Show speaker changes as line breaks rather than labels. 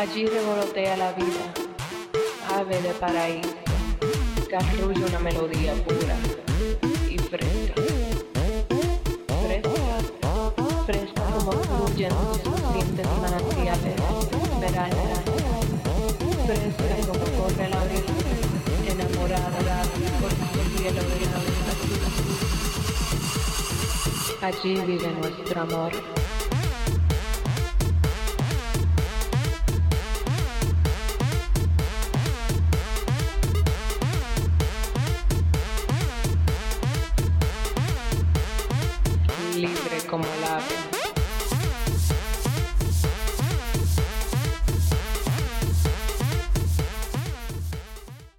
Allí revolotea la vida, ave de paraíso, que una melodía pura y fresca. Fresca, fresca como fluyen sus dientes manantiales, verano. Fresca como corre la brisa, enamorada por su cielo de la Allí vive nuestro amor. Libre como el ave.